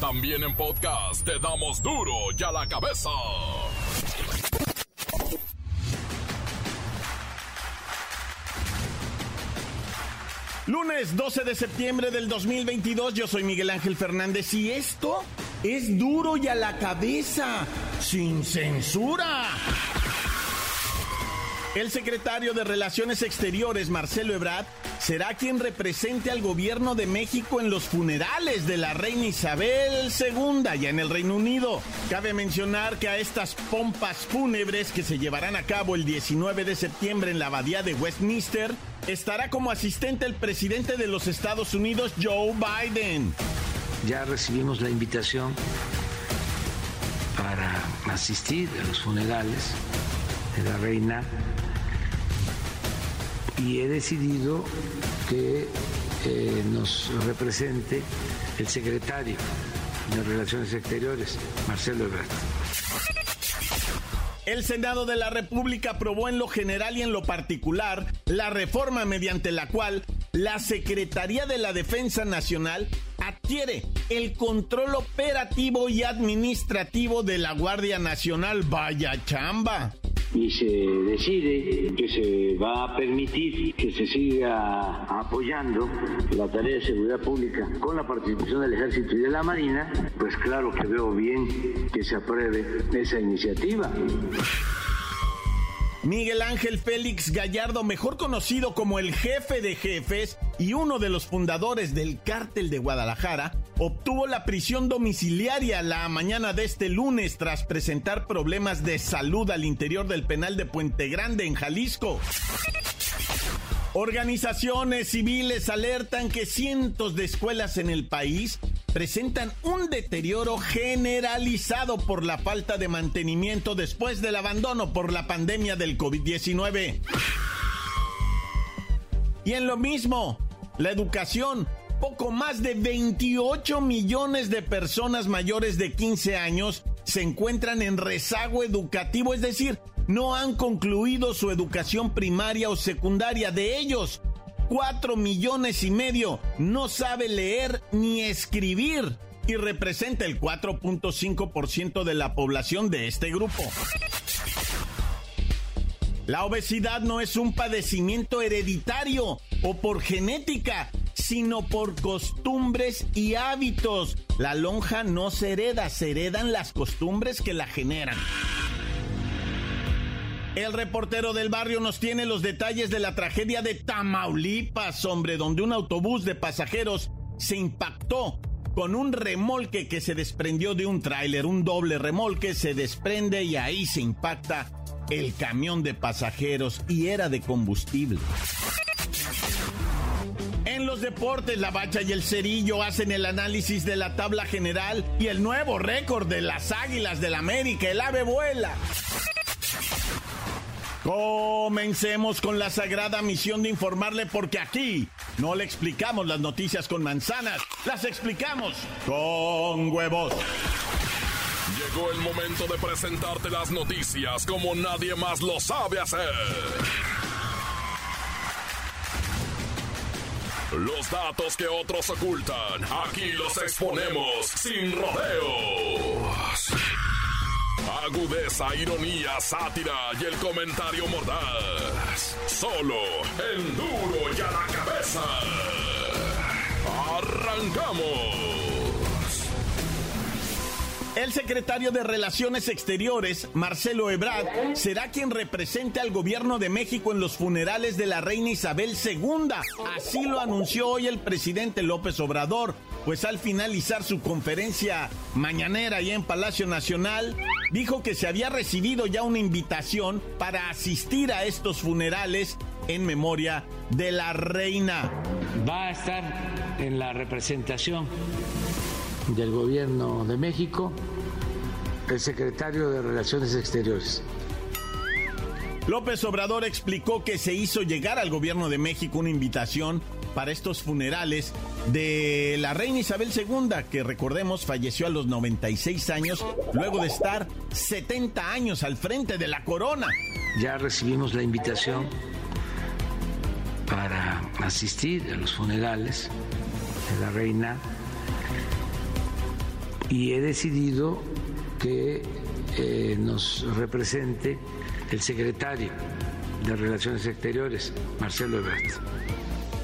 También en podcast te damos duro y a la cabeza. Lunes 12 de septiembre del 2022, yo soy Miguel Ángel Fernández y esto es duro y a la cabeza, sin censura. El secretario de Relaciones Exteriores, Marcelo Ebrard, será quien represente al gobierno de México en los funerales de la reina Isabel II ya en el Reino Unido. Cabe mencionar que a estas pompas fúnebres que se llevarán a cabo el 19 de septiembre en la abadía de Westminster, estará como asistente el presidente de los Estados Unidos, Joe Biden. Ya recibimos la invitación para asistir a los funerales de la reina y he decidido que eh, nos represente el secretario de Relaciones Exteriores, Marcelo Ebrard. El Senado de la República aprobó en lo general y en lo particular la reforma mediante la cual la Secretaría de la Defensa Nacional adquiere el control operativo y administrativo de la Guardia Nacional. Vaya chamba y se decide que se va a permitir que se siga apoyando la tarea de seguridad pública con la participación del Ejército y de la Marina, pues claro que veo bien que se apruebe esa iniciativa. Miguel Ángel Félix Gallardo, mejor conocido como el jefe de jefes y uno de los fundadores del cártel de Guadalajara, obtuvo la prisión domiciliaria la mañana de este lunes tras presentar problemas de salud al interior del penal de Puente Grande en Jalisco. Organizaciones civiles alertan que cientos de escuelas en el país presentan un deterioro generalizado por la falta de mantenimiento después del abandono por la pandemia del COVID-19. Y en lo mismo, la educación, poco más de 28 millones de personas mayores de 15 años se encuentran en rezago educativo, es decir, no han concluido su educación primaria o secundaria. De ellos, 4 millones y medio no sabe leer ni escribir y representa el 4.5% de la población de este grupo. La obesidad no es un padecimiento hereditario o por genética, sino por costumbres y hábitos. La lonja no se hereda, se heredan las costumbres que la generan. El reportero del barrio nos tiene los detalles de la tragedia de Tamaulipas, hombre, donde un autobús de pasajeros se impactó con un remolque que se desprendió de un tráiler, un doble remolque se desprende y ahí se impacta el camión de pasajeros y era de combustible. Los deportes, la bacha y el cerillo hacen el análisis de la tabla general y el nuevo récord de las águilas del América, el ave vuela. Comencemos con la sagrada misión de informarle porque aquí no le explicamos las noticias con manzanas, las explicamos con huevos. Llegó el momento de presentarte las noticias como nadie más lo sabe hacer. Los datos que otros ocultan, aquí los exponemos sin rodeos. Agudeza, ironía, sátira y el comentario mordaz. Solo el duro y a la cabeza. ¡Arrancamos! El secretario de Relaciones Exteriores, Marcelo Ebrard, será quien represente al gobierno de México en los funerales de la reina Isabel II. Así lo anunció hoy el presidente López Obrador, pues al finalizar su conferencia mañanera ahí en Palacio Nacional, dijo que se había recibido ya una invitación para asistir a estos funerales en memoria de la reina. Va a estar en la representación del Gobierno de México, el secretario de Relaciones Exteriores. López Obrador explicó que se hizo llegar al gobierno de México una invitación para estos funerales de la reina Isabel II, que recordemos falleció a los 96 años, luego de estar 70 años al frente de la corona. Ya recibimos la invitación para asistir a los funerales de la reina y he decidido que eh, nos represente el secretario de Relaciones Exteriores, Marcelo Ebrard.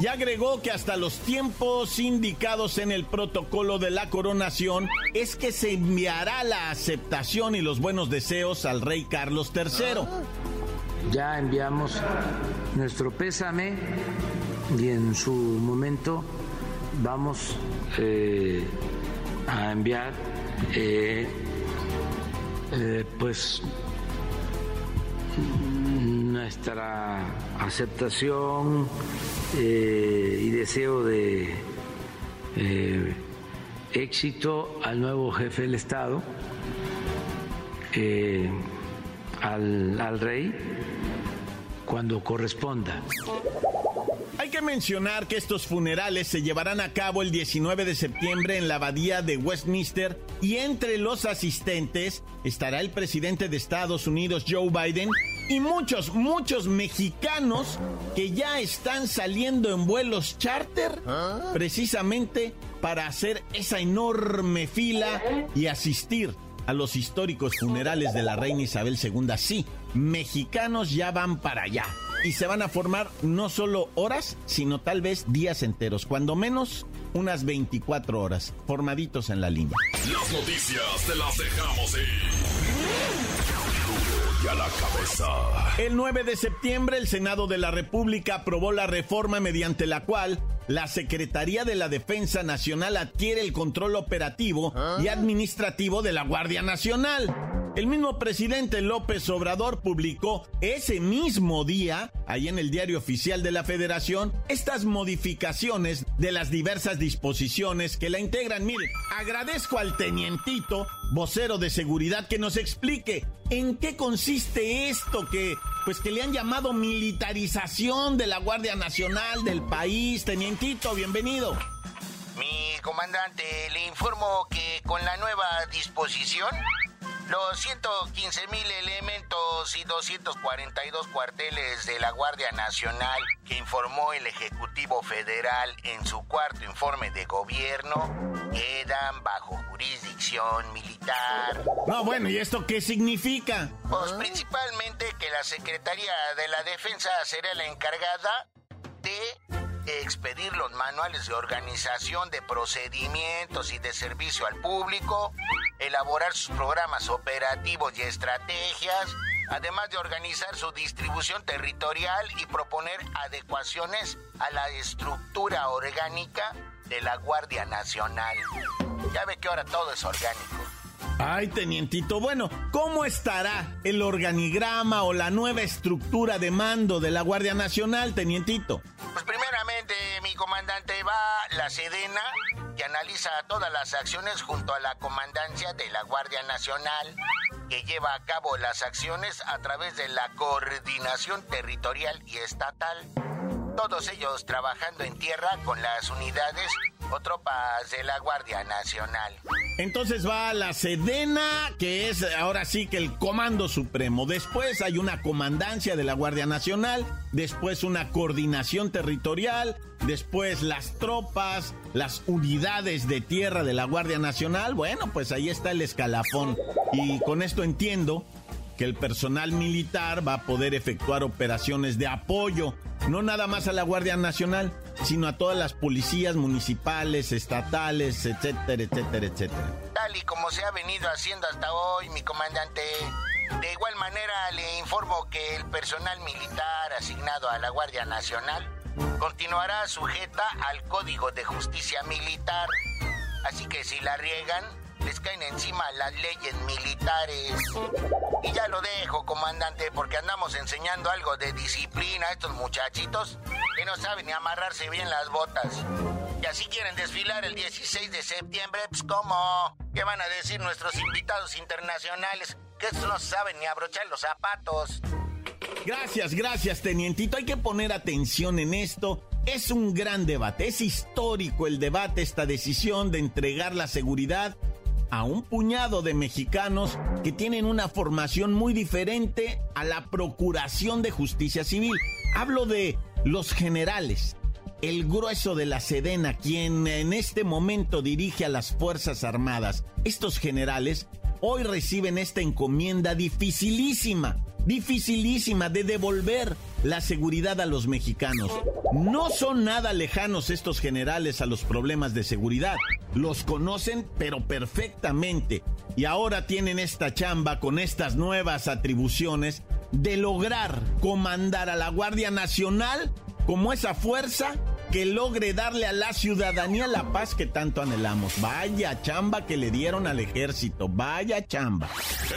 Y agregó que hasta los tiempos indicados en el protocolo de la coronación es que se enviará la aceptación y los buenos deseos al rey Carlos III. Ya enviamos nuestro pésame y en su momento vamos eh, a enviar eh, eh, pues nuestra aceptación y deseo de éxito al nuevo jefe del Estado, al, al rey, cuando corresponda. Hay que mencionar que estos funerales se llevarán a cabo el 19 de septiembre en la abadía de Westminster y entre los asistentes estará el presidente de Estados Unidos Joe Biden y muchos, muchos mexicanos que ya están saliendo en vuelos charter precisamente para hacer esa enorme fila y asistir a los históricos funerales de la reina Isabel II. Sí, mexicanos ya van para allá. Y se van a formar no solo horas, sino tal vez días enteros, cuando menos unas 24 horas, formaditos en la línea. Las noticias te las dejamos a la cabeza. El 9 de septiembre el Senado de la República aprobó la reforma mediante la cual la Secretaría de la Defensa Nacional adquiere el control operativo y administrativo de la Guardia Nacional. El mismo presidente López Obrador publicó ese mismo día, ahí en el diario oficial de la Federación, estas modificaciones de las diversas disposiciones que la integran. Mire, agradezco al tenientito, vocero de seguridad, que nos explique en qué consiste esto que, pues que le han llamado militarización de la Guardia Nacional del país. Tenientito, bienvenido. Mi comandante, le informo que con la nueva disposición los 115 mil elementos y 242 cuarteles de la Guardia Nacional que informó el Ejecutivo Federal en su cuarto informe de gobierno quedan bajo jurisdicción militar. No, bueno, ¿y esto qué significa? Pues principalmente que la Secretaría de la Defensa será la encargada de expedir los manuales de organización de procedimientos y de servicio al público, elaborar sus programas operativos y estrategias, además de organizar su distribución territorial y proponer adecuaciones a la estructura orgánica de la Guardia Nacional. Ya ve que ahora todo es orgánico. Ay, tenientito, bueno, ¿cómo estará el organigrama o la nueva estructura de mando de la Guardia Nacional, tenientito? Pues primeramente, mi comandante va la Sedena que analiza todas las acciones junto a la comandancia de la Guardia Nacional, que lleva a cabo las acciones a través de la coordinación territorial y estatal. Todos ellos trabajando en tierra con las unidades o tropas de la Guardia Nacional. Entonces va la Sedena, que es ahora sí que el Comando Supremo. Después hay una comandancia de la Guardia Nacional, después una coordinación territorial, después las tropas, las unidades de tierra de la Guardia Nacional. Bueno, pues ahí está el escalafón. Y con esto entiendo que el personal militar va a poder efectuar operaciones de apoyo, no nada más a la Guardia Nacional, sino a todas las policías municipales, estatales, etcétera, etcétera, etcétera. Tal y como se ha venido haciendo hasta hoy, mi comandante. De igual manera, le informo que el personal militar asignado a la Guardia Nacional continuará sujeta al Código de Justicia Militar. Así que si la riegan, les caen encima las leyes militares. Y ya lo dejo, comandante, porque andamos enseñando algo de disciplina a estos muchachitos que no saben ni amarrarse bien las botas. Y así quieren desfilar el 16 de septiembre, pues ¿cómo? ¿Qué van a decir nuestros invitados internacionales? Que estos no saben ni abrochar los zapatos. Gracias, gracias, tenientito. Hay que poner atención en esto. Es un gran debate, es histórico el debate, esta decisión de entregar la seguridad a un puñado de mexicanos que tienen una formación muy diferente a la Procuración de Justicia Civil. Hablo de los generales, el grueso de la Sedena, quien en este momento dirige a las Fuerzas Armadas. Estos generales hoy reciben esta encomienda dificilísima, dificilísima de devolver la seguridad a los mexicanos. No son nada lejanos estos generales a los problemas de seguridad. Los conocen pero perfectamente. Y ahora tienen esta chamba con estas nuevas atribuciones de lograr comandar a la Guardia Nacional como esa fuerza que logre darle a la ciudadanía la paz que tanto anhelamos. Vaya chamba que le dieron al ejército, vaya chamba.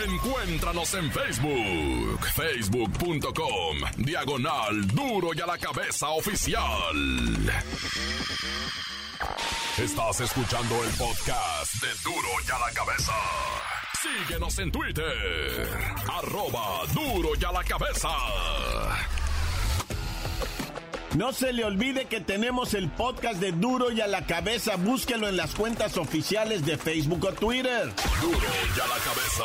Encuéntranos en Facebook, facebook.com, diagonal duro y a la cabeza oficial. Estás escuchando el podcast de duro y a la cabeza. Síguenos en Twitter, arroba duro y a la cabeza. No se le olvide que tenemos el podcast de Duro y a la cabeza. Búsquelo en las cuentas oficiales de Facebook o Twitter. Duro y a la cabeza.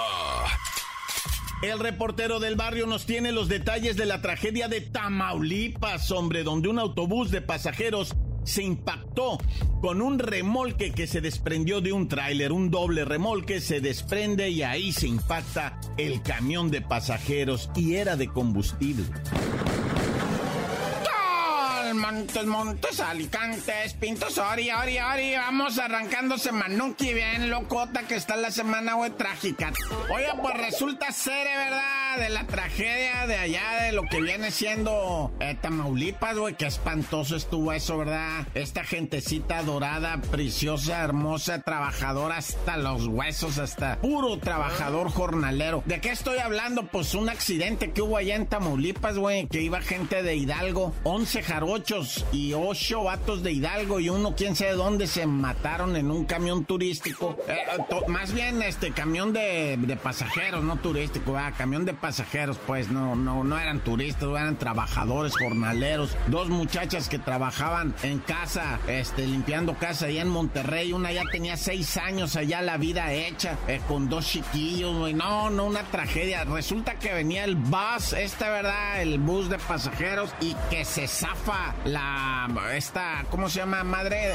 El reportero del barrio nos tiene los detalles de la tragedia de Tamaulipas, hombre, donde un autobús de pasajeros se impactó con un remolque que se desprendió de un tráiler, un doble remolque se desprende y ahí se impacta el camión de pasajeros y era de combustible. Montes, Montes, Alicantes, Pintos, Ori, Ori, Ori. Vamos arrancando Semanuki bien locota que está la semana, güey, trágica. Oye, pues resulta ser, ¿verdad? De la tragedia de allá, de lo que viene siendo eh, Tamaulipas, güey. Qué espantoso estuvo eso, ¿verdad? Esta gentecita dorada, preciosa, hermosa, trabajadora hasta los huesos, hasta puro trabajador jornalero. ¿De qué estoy hablando? Pues un accidente que hubo allá en Tamaulipas, güey, que iba gente de Hidalgo, 11 jarochos y ocho vatos de Hidalgo y uno quién sabe dónde se mataron en un camión turístico. Eh, más bien este camión de, pasajeros, no turístico, ah, camión de pasajeros, pues no, no, no eran turistas, eran trabajadores, jornaleros. Dos muchachas que trabajaban en casa, este, limpiando casa allá en Monterrey. Una ya tenía seis años allá la vida hecha, eh, con dos chiquillos, güey. No, no, una tragedia. Resulta que venía el bus, este, ¿verdad? El bus de pasajeros y que se zafa la, esta, ¿cómo se llama? Madre,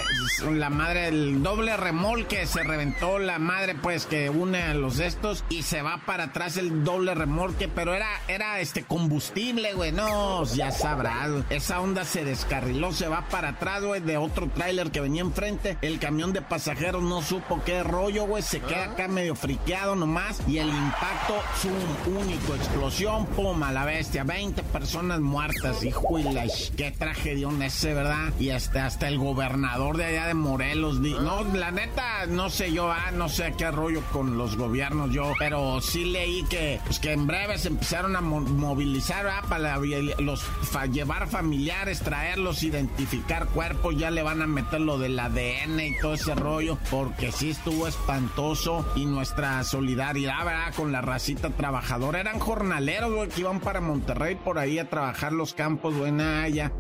la madre, el doble remolque se reventó la madre, pues, que une a los estos y se va para atrás el doble remolque, pero era, era este combustible, güey, no, ya sabrás, esa onda se descarriló, se va para atrás, güey, de otro tráiler que venía enfrente, el camión de pasajeros no supo qué rollo, güey, se queda acá medio friqueado nomás y el impacto, su único explosión, pum, a la bestia, 20 personas muertas, hijo y la, qué traje un ese, ¿verdad? Y hasta, hasta el gobernador de allá de Morelos. no, la neta, no sé yo, ah, no sé qué rollo con los gobiernos yo, pero sí leí que, pues, que en breve se empezaron a movilizar, ah, Para los, llevar familiares, traerlos, identificar cuerpos, ya le van a meter lo del ADN y todo ese rollo, porque sí estuvo espantoso y nuestra solidaridad, ¿verdad? Con la racita trabajadora. Eran jornaleros, güey, que iban para Monterrey por ahí a trabajar los campos, güey, nada, ya.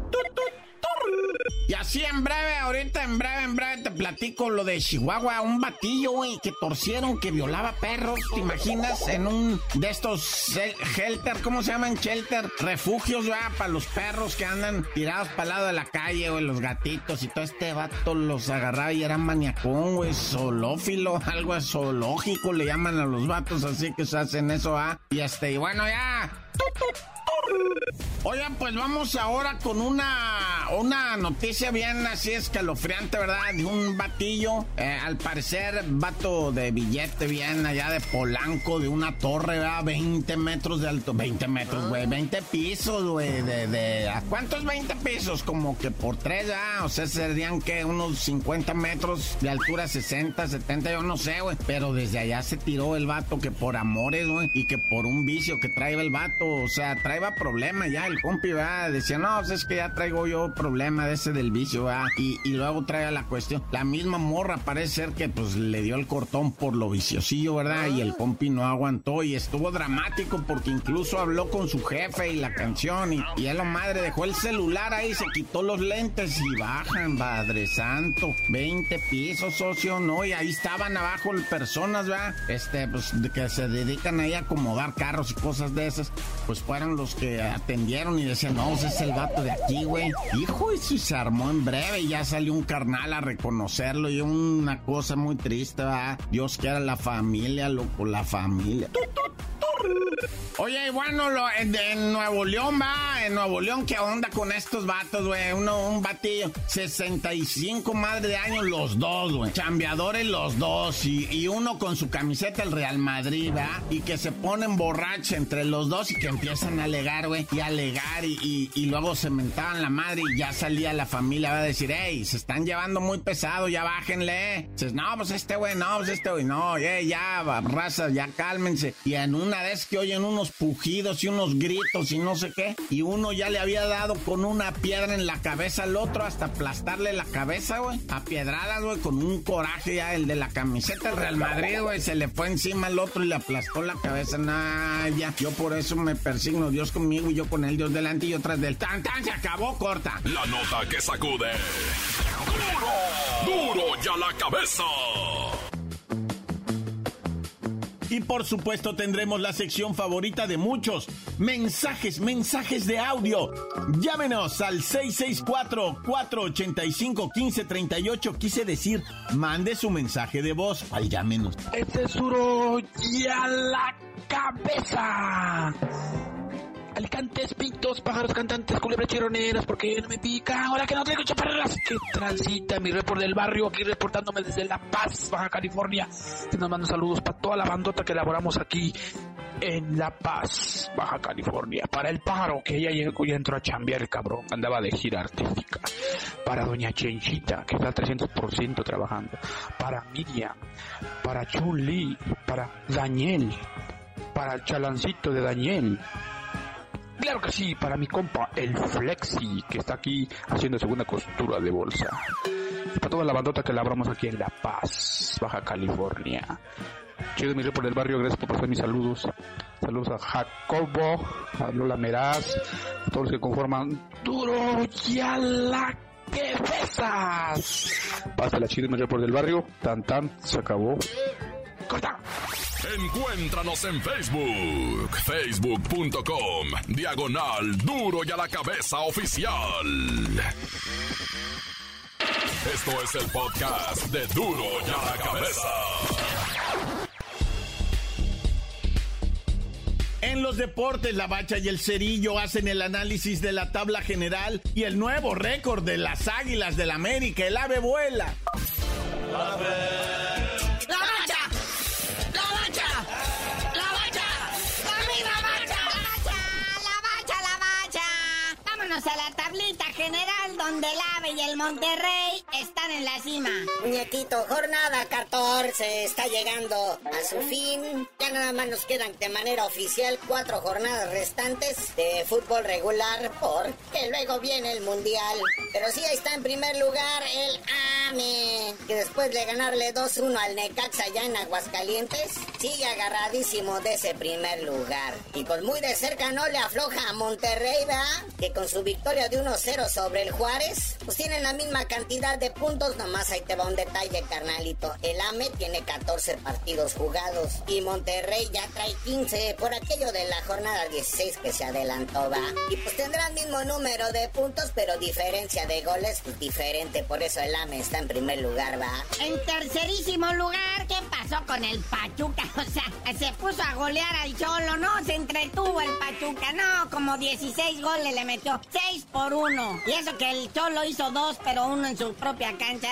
Y así en breve, ahorita en breve, en breve te platico lo de Chihuahua, un batillo, güey, que torcieron, que violaba perros, ¿te imaginas? En un de estos shelter, ¿cómo se llaman? Shelter, refugios, ya, para los perros que andan tirados para el lado de la calle, güey, los gatitos y todo este vato los agarraba y era maniacón, güey, zoolófilo, algo zoológico le llaman a los vatos, así que se hacen eso, ah. Y este, y bueno, ya. Oigan, pues vamos ahora con una, una noticia bien así escalofriante, ¿verdad? De un batillo, eh, al parecer, vato de billete bien allá de Polanco, de una torre, ¿verdad? 20 metros de alto, 20 metros, güey, 20 pisos, güey, de, de, ¿cuántos 20 pisos? Como que por tres, ¿verdad? O sea, serían que unos 50 metros de altura, 60, 70, yo no sé, güey, pero desde allá se tiró el vato que por amores, güey, y que por un vicio que trae el vato, o sea, trae problema ya, el compi, va Decía, no, pues es que ya traigo yo problema de ese del vicio, va Y, y luego trae la cuestión. La misma morra parece ser que pues le dio el cortón por lo viciosillo, ¿verdad? Y el compi no aguantó y estuvo dramático porque incluso habló con su jefe y la canción y, y la madre dejó el celular ahí, se quitó los lentes y bajan, padre santo. 20 pisos, socio, ¿no? Y ahí estaban abajo personas, ¿verdad? Este, pues que se dedican ahí a acomodar carros y cosas de esas. Pues fueron los que atendieron y decían, no, ese es el vato de aquí, güey. Hijo, y se armó en breve y ya salió un carnal a reconocerlo y una cosa muy triste, ¿verdad? Dios quiera la familia, loco, la familia. Oye, bueno, lo, en, Nuevo León va, en Nuevo León, ¿qué onda con estos vatos, güey? Uno, un batillo, 65 madre de años los dos, güey. Chambeadores los dos y, uno con su camiseta el Real Madrid, ¿va? Y que se ponen borrachos entre los dos y que empiezan a alegar, güey, y alegar y, y, luego se mentaban la madre y ya salía la familia, va a decir, hey, se están llevando muy pesado, ya bájenle. Dices, no, pues este güey, no, pues este güey, no, eh, ya, raza, ya cálmense. Y en una vez que oyen unos pujidos y unos gritos y no sé qué. Y uno ya le había dado con una piedra en la cabeza al otro hasta aplastarle la cabeza, güey. A piedradas, güey, con un coraje ya. El de la camiseta del Real Madrid, güey, se le fue encima al otro y le aplastó la cabeza. Nah, ya. Yo por eso me persigno. Dios conmigo y yo con él. Dios delante y yo tras del tan tan. Se acabó, corta. La nota que sacude. ¡Duro! ¡Duro ya la cabeza! Y por supuesto tendremos la sección favorita de muchos, mensajes, mensajes de audio. Llámenos al 664-485-1538. Quise decir, mande su mensaje de voz. Al llámenos. Este es duro y a la cabeza. Alicantes, pintos, pájaros cantantes, culebras chironeras, porque no me pica. Ahora que no tengo chaparras, que transita mi report del barrio, aquí reportándome desde La Paz, Baja California. Nos mando saludos para toda la bandota que elaboramos aquí en La Paz, Baja California. Para el paro, que ella llegó y entró a chambear cabrón, andaba de gira artística. Para Doña Chenchita, que está al 300% trabajando. Para Miriam, para Chun para Daniel, para el chalancito de Daniel Claro que sí, para mi compa, el Flexi, que está aquí haciendo segunda costura de bolsa. Y para toda la bandota que labramos aquí en La Paz, Baja California. Chido mi por del barrio, gracias por pasar mis saludos. Saludos a Jacobo, a Lola Meraz, a todos los que conforman Duro y a la que pesas. Pásala chido mi por del barrio, tan tan, se acabó. Corta. Encuéntranos en Facebook, facebook.com, diagonal duro y a la cabeza oficial. Esto es el podcast de duro y a la cabeza. En los deportes, la bacha y el cerillo hacen el análisis de la tabla general y el nuevo récord de las águilas del América, el ave vuela. a la tablita general donde el AVE y el Monterrey están en la cima. Muñequito, jornada 14 está llegando a su fin. Ya nada más nos quedan de manera oficial cuatro jornadas restantes de fútbol regular porque luego viene el Mundial. Pero sí, ahí está en primer lugar el AME, que después de ganarle 2-1 al Necaxa ya en Aguascalientes, sigue agarradísimo de ese primer lugar. Y pues muy de cerca no le afloja a Monterrey, ¿verdad? Que con su victoria de 1-0 sobre el Juárez, pues tienen la misma cantidad de puntos, nomás ahí te va un detalle, carnalito. El AME tiene 14 partidos jugados y Monterrey ya trae 15 por aquello de la jornada 16 que se adelantó, va. Y pues tendrá el mismo número de puntos, pero diferencia de goles pues, diferente, por eso el AME está en primer lugar, va. En tercerísimo lugar, ¿qué pasó con el Pachuca? O sea, se puso a golear al Cholo, ¿no? Se entretuvo el Pachuca, no, como 16 goles le metió. 6 por 1. Y eso que el Cholo hizo dos, pero uno en su propia cancha.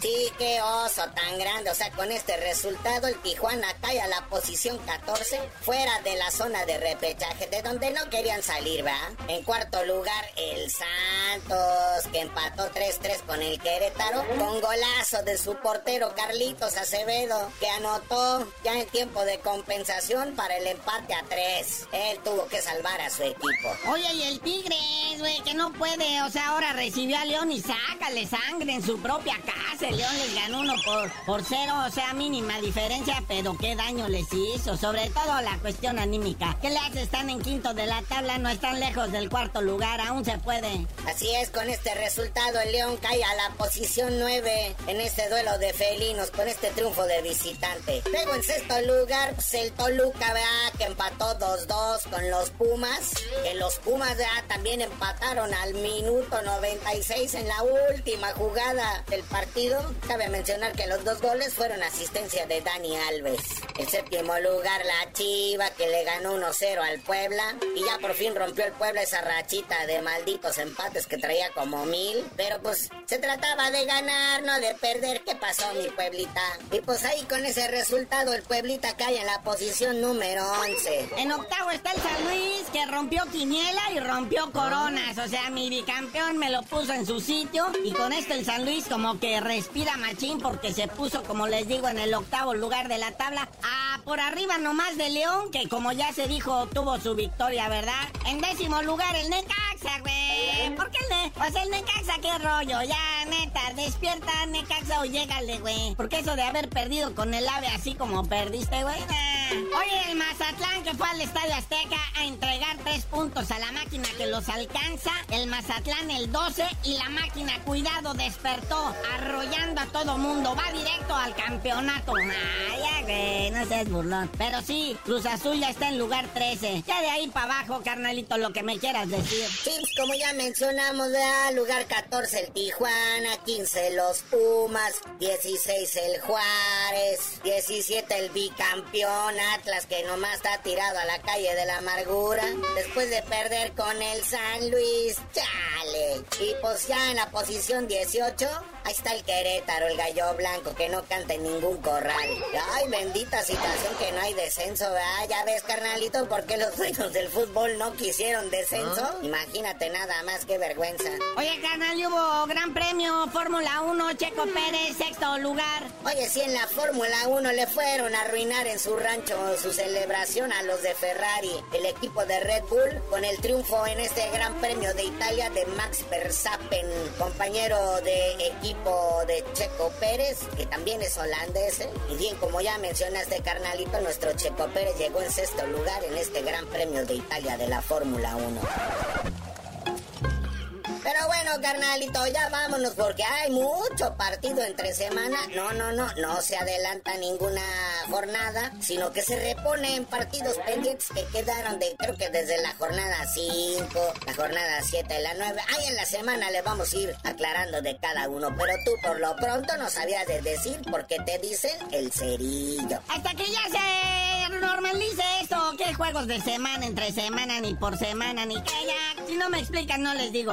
Sí, qué oso tan grande. O sea, con este resultado, el Tijuana cae a la posición 14, fuera de la zona de repechaje, de donde no querían salir, ¿va? En cuarto lugar, el Santos, que empató 3-3 con el Querétaro, con golazo de su portero Carlitos Acevedo, que anotó ya en tiempo de compensación para el empate a 3. Él tuvo que salvar a su equipo. Oye, y el Tigres, güey, que no puede, o sea, ahora recibió a León y sácale sangre en su propia casi, León les ganó uno por, por cero, o sea, mínima diferencia, pero qué daño les hizo, sobre todo la cuestión anímica. ¿Qué le hace? Están en quinto de la tabla, no están lejos del cuarto lugar, aún se puede. Así es, con este resultado el León cae a la posición 9 en este duelo de felinos, con este triunfo de visitante. Luego en sexto lugar, pues el Toluca, ¿verdad? Que empató 2-2 con los Pumas. Que los Pumas, ¿verdad? También empataron al minuto 96 en la última jugada del partido. Cabe mencionar que los dos goles fueron asistencia de Dani Alves. En séptimo lugar, la Chiva, que le ganó 1-0 al Puebla. Y ya por fin rompió el Puebla esa rachita de malditos empates que traía como mil. Pero pues se trataba de ganar, no de perder. ¿Qué pasó, mi Pueblita? Y pues ahí con ese resultado, el Pueblita cae en la posición número 11. En octavo está el San Luis, que rompió quiniela y rompió coronas. O sea, mi bicampeón me lo puso en su sitio. Y con esto el San Luis como que respira machín porque se puso, como les digo, en el octavo lugar de la tabla. Ah, por arriba nomás de León, que como ya se dijo, tuvo su victoria, ¿verdad? En décimo lugar el Necaxa, güey. ¿Por qué el Pues el Necaxa, qué rollo. Ya, neta, despierta, Necaxa, o llégale, güey. Porque eso de haber perdido con el ave así como perdiste, güey. Oye, el Mazatlán que fue al Estadio Azteca a entregar tres puntos a la máquina que los alcanza. El Mazatlán el 12 y la máquina, cuidado, despertó, arrollando a todo mundo. Va directo al campeonato. Ay, güey, no seas burlón. Pero sí, Cruz Azul ya está en lugar 13. Ya de ahí para abajo, carnalito, lo que me quieras decir. Sí, como ya mencionamos, ¿verdad? lugar 14 el Tijuana, 15 los Pumas, 16 el Juárez, 17 el bicampeón Atlas que nomás está tirado a la calle de la amargura. Después de perder con el San Luis, chale. Y pues ya en la posición 18, ahí está el Querétaro, el gallo blanco que no canta en ningún corral. Ay, bendita situación que no hay descenso, ¿verdad? Ya ves, carnalito, por qué los dueños del fútbol no quisieron descenso. Imagínate nada más, qué vergüenza. Oye, carnal, hubo gran premio, Fórmula 1, Checo Pérez, sexto lugar. Oye, si en la Fórmula 1 le fueron a arruinar en su rancho su celebración a los de Ferrari, el equipo de Red Bull, con el triunfo en este Gran Premio de Italia de Max Verstappen, compañero de equipo de Checo Pérez, que también es holandés. ¿eh? Y bien, como ya mencionaste, carnalito, nuestro Checo Pérez llegó en sexto lugar en este Gran Premio de Italia de la Fórmula 1. Pero bueno, carnalito, ya vámonos porque hay mucho partido entre semana. No, no, no, no se adelanta ninguna jornada, sino que se reponen partidos pendientes que quedaron de, creo que desde la jornada 5, la jornada 7, la 9. Ahí en la semana le vamos a ir aclarando de cada uno. Pero tú por lo pronto no sabías de decir porque te dicen el cerillo. Hasta que ya se normalice esto, que juegos de semana entre semana, ni por semana, ni que ya. Si no me explican, no les digo.